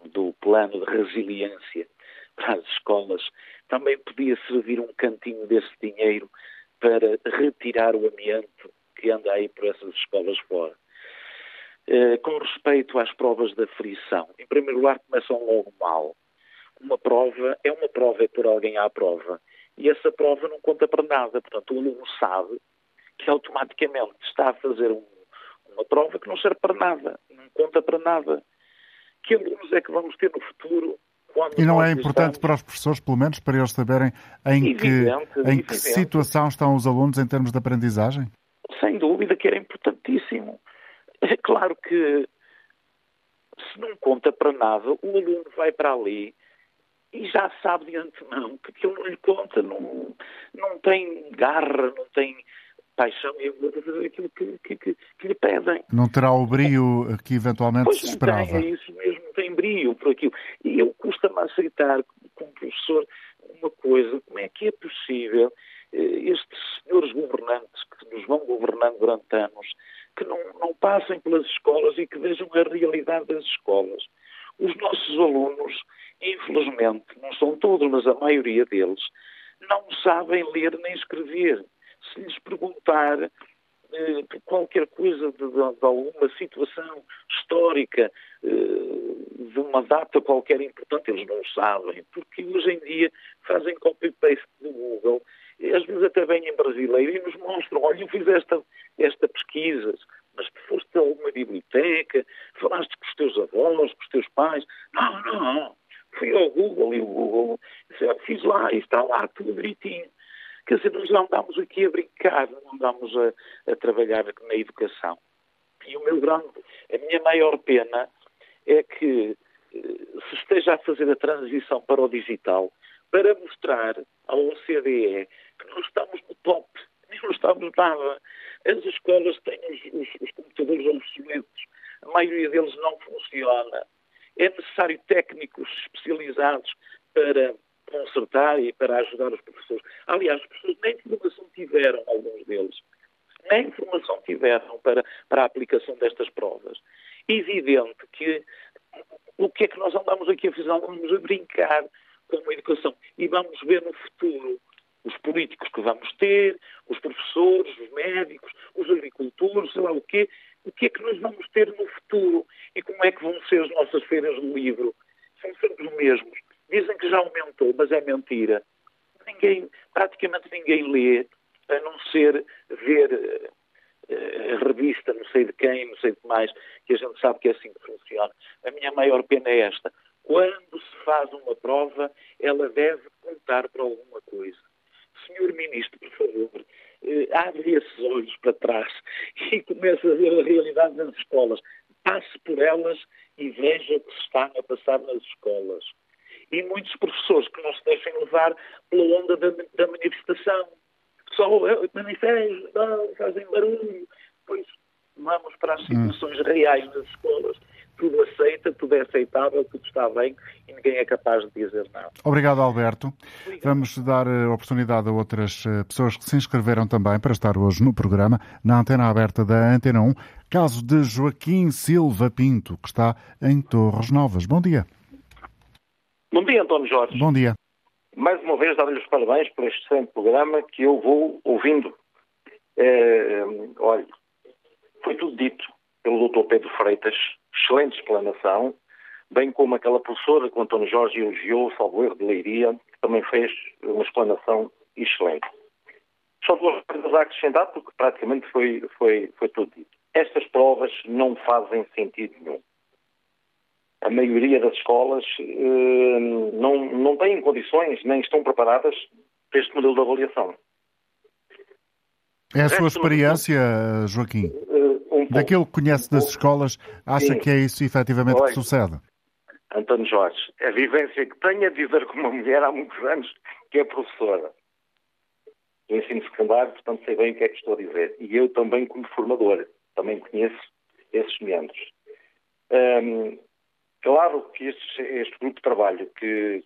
do plano de resiliência para as escolas também podia servir um cantinho desse dinheiro para retirar o amianto que anda aí por essas escolas fora. Eh, com respeito às provas da frição, em primeiro lugar começam logo mal uma prova é uma prova, é por alguém à prova. E essa prova não conta para nada. Portanto, o aluno sabe que automaticamente está a fazer um, uma prova que não serve para nada, não conta para nada. Que alunos é que vamos ter no futuro? e não é importante estamos... para os professores, pelo menos, para eles saberem em, evidente, que, em que situação estão os alunos em termos de aprendizagem? Sem dúvida que era importantíssimo. É claro que se não conta para nada, o aluno vai para ali e já sabe de antemão que aquilo não lhe conta, não, não tem garra, não tem paixão e aquilo que, que, que, que, lhe pedem. Não terá o brio que eventualmente pois se esperava. Tem, é isso mesmo, tem brio por aquilo. E eu custa-me aceitar como professor uma coisa, como é que é possível eh, estes senhores governantes que nos vão governando durante anos, que não, não passem pelas escolas e que vejam a realidade das escolas. Os nossos alunos infelizmente, não são todos, mas a maioria deles, não sabem ler nem escrever. Se lhes perguntar eh, qualquer coisa de, de, de, alguma situação histórica, eh, de uma data qualquer importante, eles não sabem, porque hoje em dia fazem copy-paste do Google, às vezes até vêm em brasileiro e nos mostram, olha, eu fiz esta, esta pesquisa, mas foste a alguma biblioteca, falaste com os teus avós, com os teus pais. Não, não, Fui ao Google e o Google fiz lá e está lá tudo direitinho. Quer dizer, nós não andamos aqui a brincar, não andamos a, a trabalhar na educação. E o meu grande, a minha maior pena é que eh, se esteja a fazer a transição para o digital para mostrar ao OCDE que nós estamos no top, não estamos nada. As escolas têm os, os, os computadores obsoletos, a maioria deles não funciona. É necessário técnicos especializados para consertar e para ajudar os professores. Aliás, os professores nem informação tiveram, alguns deles, nem informação tiveram para, para a aplicação destas provas. Evidente que o que é que nós andamos aqui a fazer? Andamos a brincar com a educação e vamos ver no futuro os políticos que vamos ter, os professores, os médicos, os agricultores, sei lá o quê, o que é que nós vamos ter no futuro e como é que vão ser as nossas feiras do livro. São sempre os mesmos. Dizem que já aumentou, mas é mentira. Ninguém, praticamente ninguém lê, a não ser ver uh, revista, não sei de quem, não sei de mais, que a gente sabe que é assim que funciona. A minha maior pena é esta. Quando se faz uma prova, ela deve contar para alguma coisa. Senhor Ministro, por favor, uh, abre esses olhos para trás e comece a ver a realidade nas escolas. Passe por elas e veja o que se está a passar nas escolas. E muitos professores que não se deixem levar pela onda da, da manifestação. Só eh, manifestam, fazem barulho. Pois vamos para as hum. situações reais das escolas tudo aceita, tudo é aceitável, tudo está bem e ninguém é capaz de dizer não. Obrigado, Alberto. Obrigado. Vamos dar eh, oportunidade a outras eh, pessoas que se inscreveram também para estar hoje no programa, na antena aberta da Antena 1. Caso de Joaquim Silva Pinto, que está em Torres Novas. Bom dia. Bom dia, António Jorge. Bom dia. Mais uma vez, dar-lhe os parabéns por este excelente programa que eu vou ouvindo. É, olha, foi tudo dito pelo Dr. Pedro Freitas, excelente explanação, bem como aquela professora que o António Jorge elogiou, salvo erro de Leiria, que também fez uma explanação excelente. Só duas coisas a acrescentar, porque praticamente foi, foi, foi tudo dito. Estas provas não fazem sentido nenhum. A maioria das escolas eh, não, não têm condições, nem estão preparadas para este modelo de avaliação. É a sua experiência, Joaquim? Daquilo que conhece das escolas, acha Sim. que é isso efetivamente Olha, que sucede? António Jorge, a vivência que tenho é viver com uma mulher há muitos anos que é professora do ensino secundário, portanto sei bem o que é que estou a dizer. E eu também como formador, também conheço esses membros. Um, claro que este, este, grupo de trabalho que,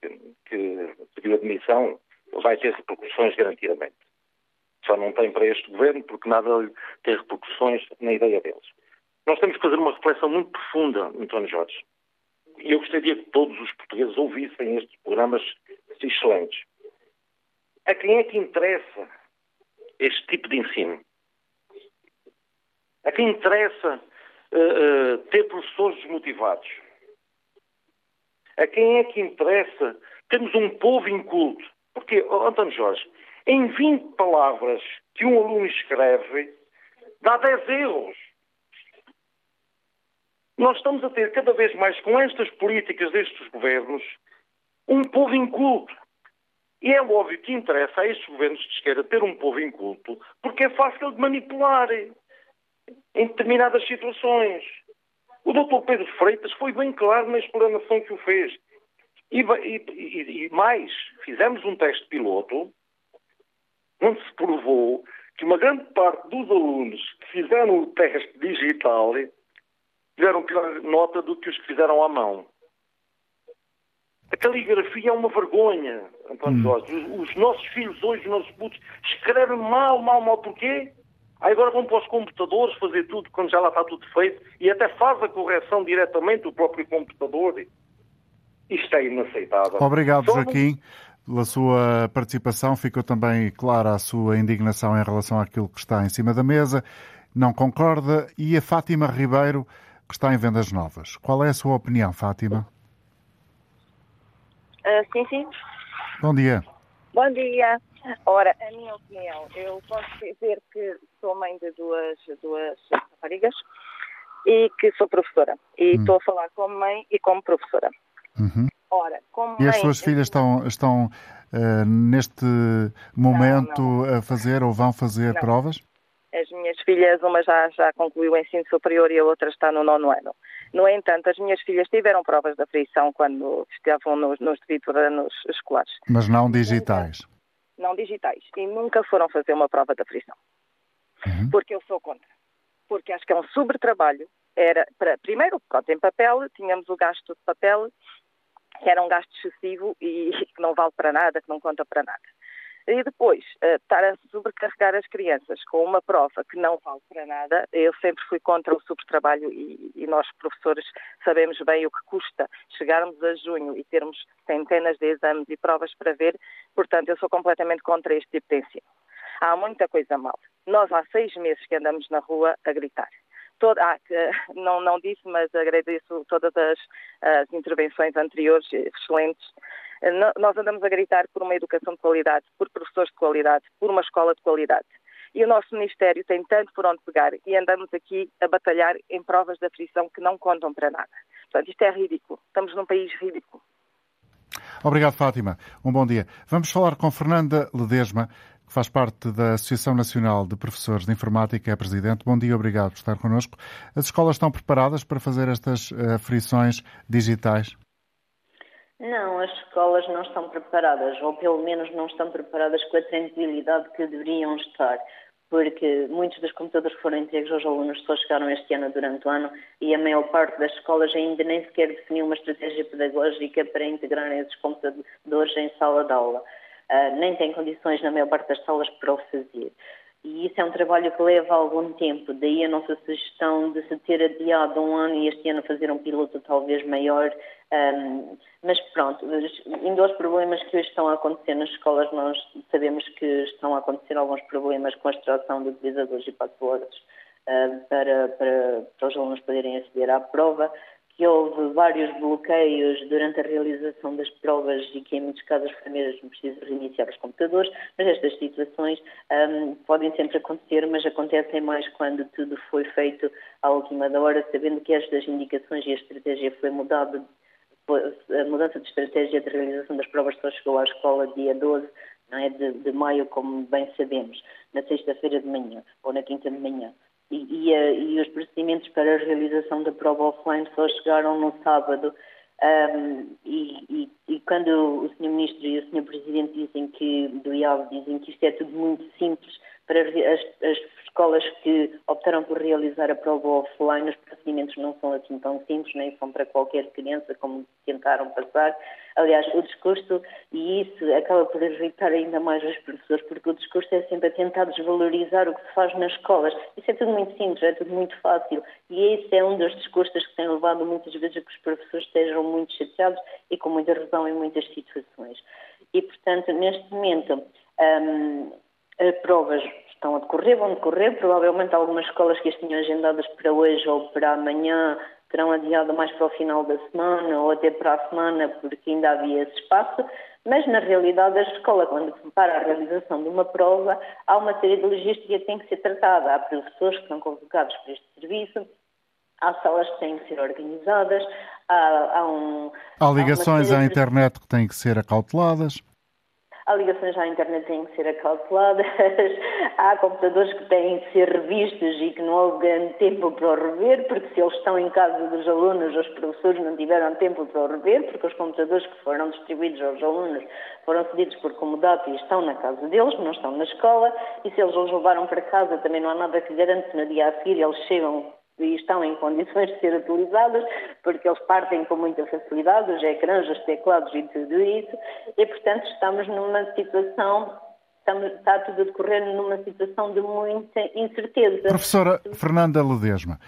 que pediu admissão vai ter repercussões garantidamente. Só não tem para este governo porque nada tem repercussões na ideia deles. Nós temos que fazer uma reflexão muito profunda, António Jorge. E eu gostaria que todos os portugueses ouvissem estes programas excelentes. A quem é que interessa este tipo de ensino? A quem interessa uh, uh, ter professores desmotivados? A quem é que interessa termos um povo inculto? Porque, oh, António Jorge, em 20 palavras que um aluno escreve, dá 10 erros. Nós estamos a ter cada vez mais, com estas políticas destes governos, um povo inculto. E é óbvio que interessa a estes governos de esquerda ter um povo inculto, porque é fácil de manipular em determinadas situações. O Dr. Pedro Freitas foi bem claro na explanação que o fez. E, e, e mais, fizemos um teste piloto onde se provou que uma grande parte dos alunos que fizeram o teste digital tiveram pior nota do que os que fizeram à mão. A caligrafia é uma vergonha, António hum. Os, os, nossos filhos hoje, os nossos putos, escrevem mal, mal, mal. Porquê? Aí agora vão para os computadores fazer tudo quando já lá está tudo feito e até faz a correção diretamente o próprio computador. Isto é inaceitável. Obrigado, Joaquim pela sua participação. Ficou também clara a sua indignação em relação àquilo que está em cima da mesa. Não concorda. E a Fátima Ribeiro, que está em vendas novas. Qual é a sua opinião, Fátima? Uh, sim, sim. Bom dia. Bom dia. Ora, a minha opinião, eu posso dizer que sou mãe de duas, duas raparigas e que sou professora. E hum. estou a falar como mãe e como professora. Uhum. Ora, como e as suas filhas estão, estão uh, neste momento não, não. a fazer ou vão fazer não. provas? As minhas filhas, uma já, já concluiu o ensino superior e a outra está no nono ano. No entanto, as minhas filhas tiveram provas de aflição quando estavam nos, nos devidos anos escolares. Mas não digitais? Não digitais. E nunca foram fazer uma prova de aflição. Uhum. Porque eu sou contra. Porque acho que é um sobretrabalho. Era, para, primeiro, pronto, em papel, tínhamos o gasto de papel que era um gasto excessivo e que não vale para nada, que não conta para nada. E depois, uh, estar a sobrecarregar as crianças com uma prova que não vale para nada, eu sempre fui contra o sobretrabalho e, e nós, professores, sabemos bem o que custa chegarmos a junho e termos centenas de exames e provas para ver, portanto, eu sou completamente contra este tipo de ensino. Há muita coisa mal. Nós há seis meses que andamos na rua a gritar ah, não, não disse, mas agradeço todas as, as intervenções anteriores, excelentes. Nós andamos a gritar por uma educação de qualidade, por professores de qualidade, por uma escola de qualidade. E o nosso Ministério tem tanto por onde pegar e andamos aqui a batalhar em provas de aflição que não contam para nada. Portanto, isto é ridículo. Estamos num país ridículo. Obrigado, Fátima. Um bom dia. Vamos falar com Fernanda Ledesma, faz parte da Associação Nacional de Professores de Informática, é presidente. Bom dia, obrigado por estar connosco. As escolas estão preparadas para fazer estas aflições digitais? Não, as escolas não estão preparadas, ou pelo menos não estão preparadas com a tranquilidade que deveriam estar, porque muitos dos computadores que foram entregues aos alunos só chegaram este ano durante o ano e a maior parte das escolas ainda nem sequer definiu uma estratégia pedagógica para integrarem esses computadores em sala de aula. Uh, nem tem condições na maior parte das salas para o fazer. E isso é um trabalho que leva algum tempo, daí a nossa sugestão de se ter adiado um ano e este ano fazer um piloto talvez maior. Um, mas pronto, indo aos problemas que hoje estão a acontecer nas escolas, nós sabemos que estão a acontecer alguns problemas com a extração de utilizadores e passwords uh, para, para, para os alunos poderem aceder à prova que houve vários bloqueios durante a realização das provas e que em muitos casos foi mesmo preciso reiniciar os computadores, mas estas situações um, podem sempre acontecer, mas acontecem mais quando tudo foi feito à última hora, sabendo que estas indicações e a estratégia foi mudada, a mudança de estratégia de realização das provas só chegou à escola dia 12 não é, de, de maio, como bem sabemos, na sexta-feira de manhã ou na quinta de manhã e, e, e, os procedimentos para a realização da prova offline só chegaram no sábado. Um, e, e, quando o Sr. Ministro e o Sr. Presidente dizem que, do IAV, dizem que isto é tudo muito simples para as, as escolas que optaram por realizar a prova offline, os procedimentos não são assim tão simples, nem são para qualquer criança como tentaram passar. Aliás, o discurso, e isso acaba por irritar ainda mais os professores, porque o discurso é sempre a tentar desvalorizar o que se faz nas escolas. Isso é tudo muito simples, é tudo muito fácil. E esse é um dos discursos que tem levado muitas vezes a que os professores estejam muito chateados e com muita razão em muitas situações. E, portanto, neste momento, hum, provas estão a decorrer, vão decorrer. Provavelmente algumas escolas que as tinham agendadas para hoje ou para amanhã terão adiado mais para o final da semana ou até para a semana, porque ainda havia esse espaço. Mas, na realidade, a escola, quando prepara a realização de uma prova, há uma série de logística que tem que ser tratada. Há professores que são convocados para este serviço, há salas que têm que ser organizadas, há, há um. Há ligações há à internet que têm que ser acauteladas. Ligações à internet têm que ser acauteladas, há computadores que têm que ser revistos e que não houve grande tempo para o rever, porque se eles estão em casa dos alunos, os professores não tiveram tempo para o rever, porque os computadores que foram distribuídos aos alunos foram cedidos por comodato e estão na casa deles, não estão na escola, e se eles os levaram para casa também não há nada que garante que no dia a seguir eles chegam e estão em condições de ser utilizadas, porque eles partem com muita facilidade, os ecrãs, os teclados e tudo isso, e portanto estamos numa situação, estamos, está tudo a decorrer numa situação de muita incerteza. Professora Fernanda Ledesma,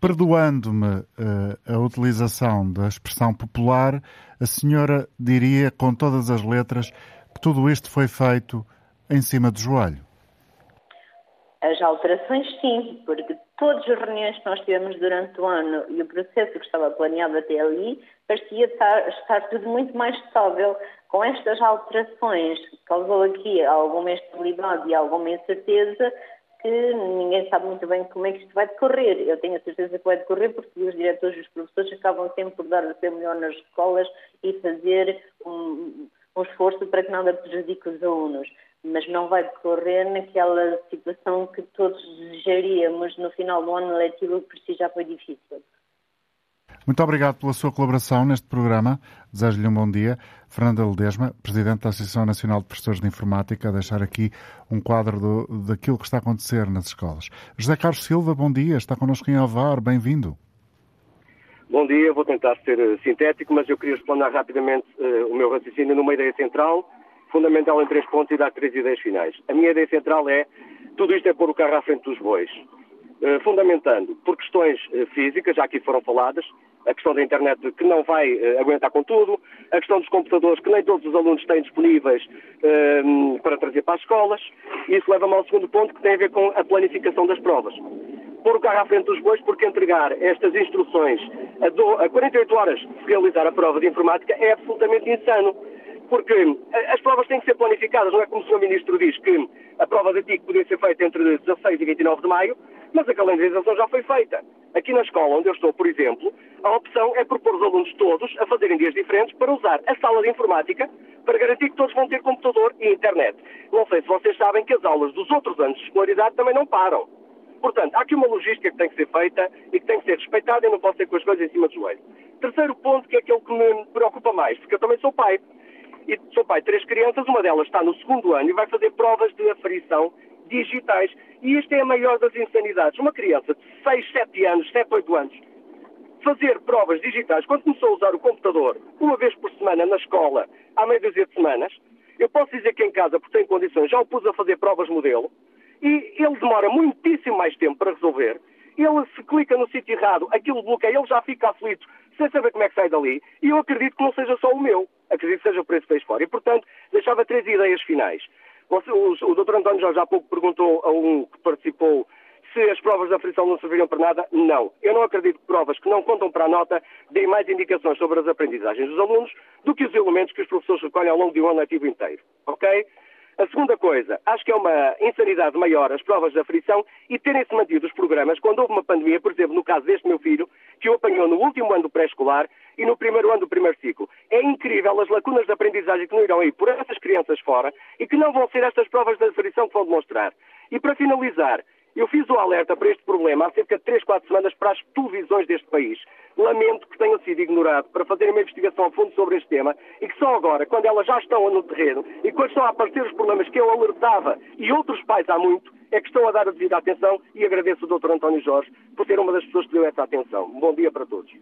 perdoando-me uh, a utilização da expressão popular, a senhora diria com todas as letras que tudo isto foi feito em cima do joelho? As alterações, sim, porque todas as reuniões que nós tivemos durante o ano e o processo que estava planeado até ali parecia estar, estar tudo muito mais estável. Com estas alterações, causou aqui alguma instabilidade e alguma incerteza que ninguém sabe muito bem como é que isto vai decorrer. Eu tenho a certeza que vai decorrer porque os diretores e os professores acabam sempre por dar o seu melhor nas escolas e fazer um, um esforço para que nada prejudique os alunos mas não vai decorrer naquela situação que todos desejaríamos no final do ano letivo, que por si já foi difícil. Muito obrigado pela sua colaboração neste programa. Desejo-lhe um bom dia. Fernanda Ledesma, Presidente da Associação Nacional de Professores de Informática, a deixar aqui um quadro do, daquilo que está a acontecer nas escolas. José Carlos Silva, bom dia. Está connosco em Alvar. Bem-vindo. Bom dia. Vou tentar ser eh, sintético, mas eu queria explanar rapidamente uh, o meu raciocínio numa ideia central fundamental em três pontos e dar três ideias finais. A minha ideia central é tudo isto é pôr o carro à frente dos bois. Uh, fundamentando por questões uh, físicas, já aqui foram faladas, a questão da internet que não vai uh, aguentar com tudo, a questão dos computadores que nem todos os alunos têm disponíveis para trazer para as escolas, isso leva-me ao segundo ponto que tem a ver com a planificação das provas. Pôr o carro à frente dos bois porque entregar estas instruções a, a 48 horas de realizar a prova de informática é absolutamente insano porque eh, as provas têm que ser planificadas, não é como o Sr. Ministro diz, que a prova de TIC podia ser feita entre 16 e 29 de maio, mas a calendarização já foi feita. Aqui na escola onde eu estou, por exemplo, a opção é propor os alunos todos a fazerem dias diferentes para usar a sala de informática para garantir que todos vão ter computador e internet. Não sei se vocês sabem que as aulas dos outros anos de escolaridade também não param. Portanto, há aqui uma logística que tem que ser feita e que tem que ser respeitada e não pode ser com as coisas em cima do joelho. Terceiro ponto, que é aquele que me preocupa mais, porque eu também sou pai. E sou pai de três crianças, uma delas está no segundo ano e vai fazer provas de aferição digitais. E isto é a maior das insanidades. Uma criança de 6, 7 anos, 7, 8 anos, fazer provas digitais, quando começou a usar o computador uma vez por semana na escola, há meia dúzia de semanas, eu posso dizer que em casa, porque tenho condições, já o pus a fazer provas modelo, e ele demora muitíssimo mais tempo para resolver. Ele, se clica no sítio errado, aquilo bloqueia, ele já fica aflito, sem saber como é que sai dali, e eu acredito que não seja só o meu, acredito que seja preço que fez fora. E, portanto, deixava três ideias finais. O, o Dr. António Jorge há pouco perguntou a um que participou se as provas da frição não serviriam para nada, não. Eu não acredito que provas que não contam para a nota deem mais indicações sobre as aprendizagens dos alunos do que os elementos que os professores recolhem ao longo de um ano ativo inteiro. Ok? A segunda coisa, acho que é uma insanidade maior as provas da frição e terem-se mantido os programas quando houve uma pandemia, por exemplo, no caso deste meu filho, que o apanhou no último ano do pré-escolar e no primeiro ano do primeiro ciclo. É incrível as lacunas de aprendizagem que não irão ir por essas crianças fora e que não vão ser estas provas da frição que vão demonstrar. E para finalizar, eu fiz o alerta para este problema há cerca de 3, 4 semanas para as televisões deste país. Lamento que tenham sido ignorados para fazerem uma investigação a fundo sobre este tema e que só agora, quando elas já estão no terreno e quando estão a aparecer os problemas que eu alertava e outros pais há muito, é que estão a dar a devida atenção e agradeço ao Dr. António Jorge por ser uma das pessoas que deu essa atenção. Bom dia para todos.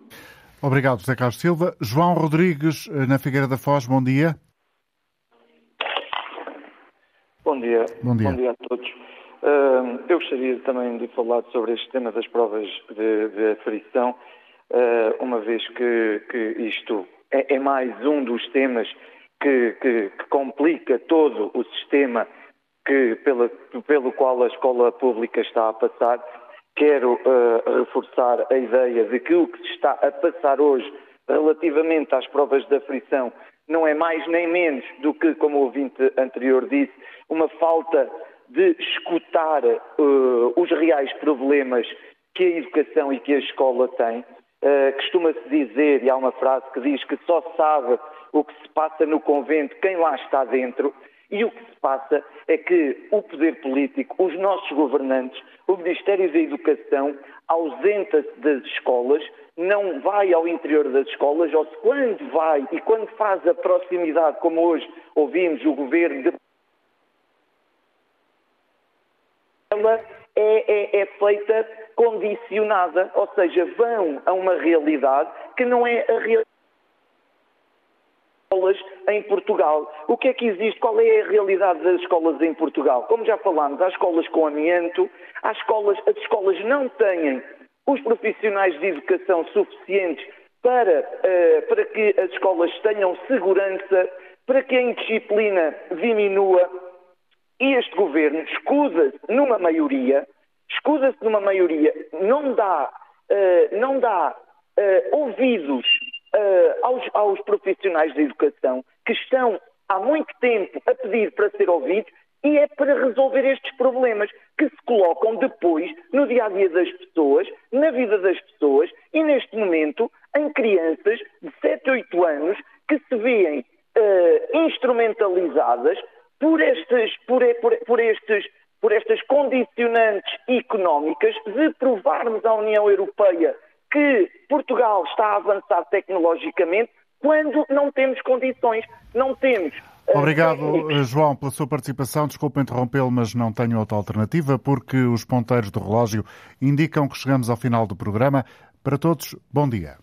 Obrigado, José Carlos Silva. João Rodrigues, eh, na Figueira da Foz, bom dia. Bom dia. Bom dia, bom dia a todos. Uh, eu gostaria também de falar sobre este tema das provas de, de aferição, uma vez que, que isto é, é, mais um dos temas que, que, que complica todo o sistema que, pela, pelo qual a escola pública está a passar. Quero uh, reforçar a ideia de que o que se está a passar hoje relativamente às provas de aferição não é mais nem menos do que, como o ouvinte anterior disse, uma falta de escutar uh, os reais problemas que a educação e que a escola têm. Uh, Costuma-se dizer, e há uma frase que diz que só sabe o que se passa no convento quem lá está dentro, e o que se passa é que o poder político, os nossos governantes, o Ministério da Educação, ausenta-se das escolas, não vai ao interior das escolas, ou se quando vai e quando faz a proximidade, como hoje ouvimos o governo de ela é, é, é, feita condicionada, ou seja, vão a uma realidade que não é a realidade escolas em Portugal. O que é que existe? Qual é a realidade das escolas em Portugal? Como já falámos, há escolas com amianto, há escolas, as escolas não têm os profissionais de educação suficientes para, uh, para que as escolas tenham segurança, para que a indisciplina diminua, e este governo escusa-se numa maioria, escusa-se numa maioria, não dá, uh, não dá uh, ouvidos uh, aos, aos profissionais da educação que estão há muito tempo a pedir para ser ouvidos e é para resolver estes problemas que se colocam depois no dia a dia das pessoas, na vida das pessoas e neste momento em crianças de 7, 8 anos que se veem uh, instrumentalizadas por, estes, por, por, por, estes, por estas condicionantes económicas de provarmos à União Europeia que Portugal está a avançar tecnologicamente quando não temos condições, não temos. Eh, Obrigado, técnicos. João, pela sua participação. Desculpe interrompê-lo, mas não tenho outra alternativa, porque os ponteiros do relógio indicam que chegamos ao final do programa. Para todos, bom dia.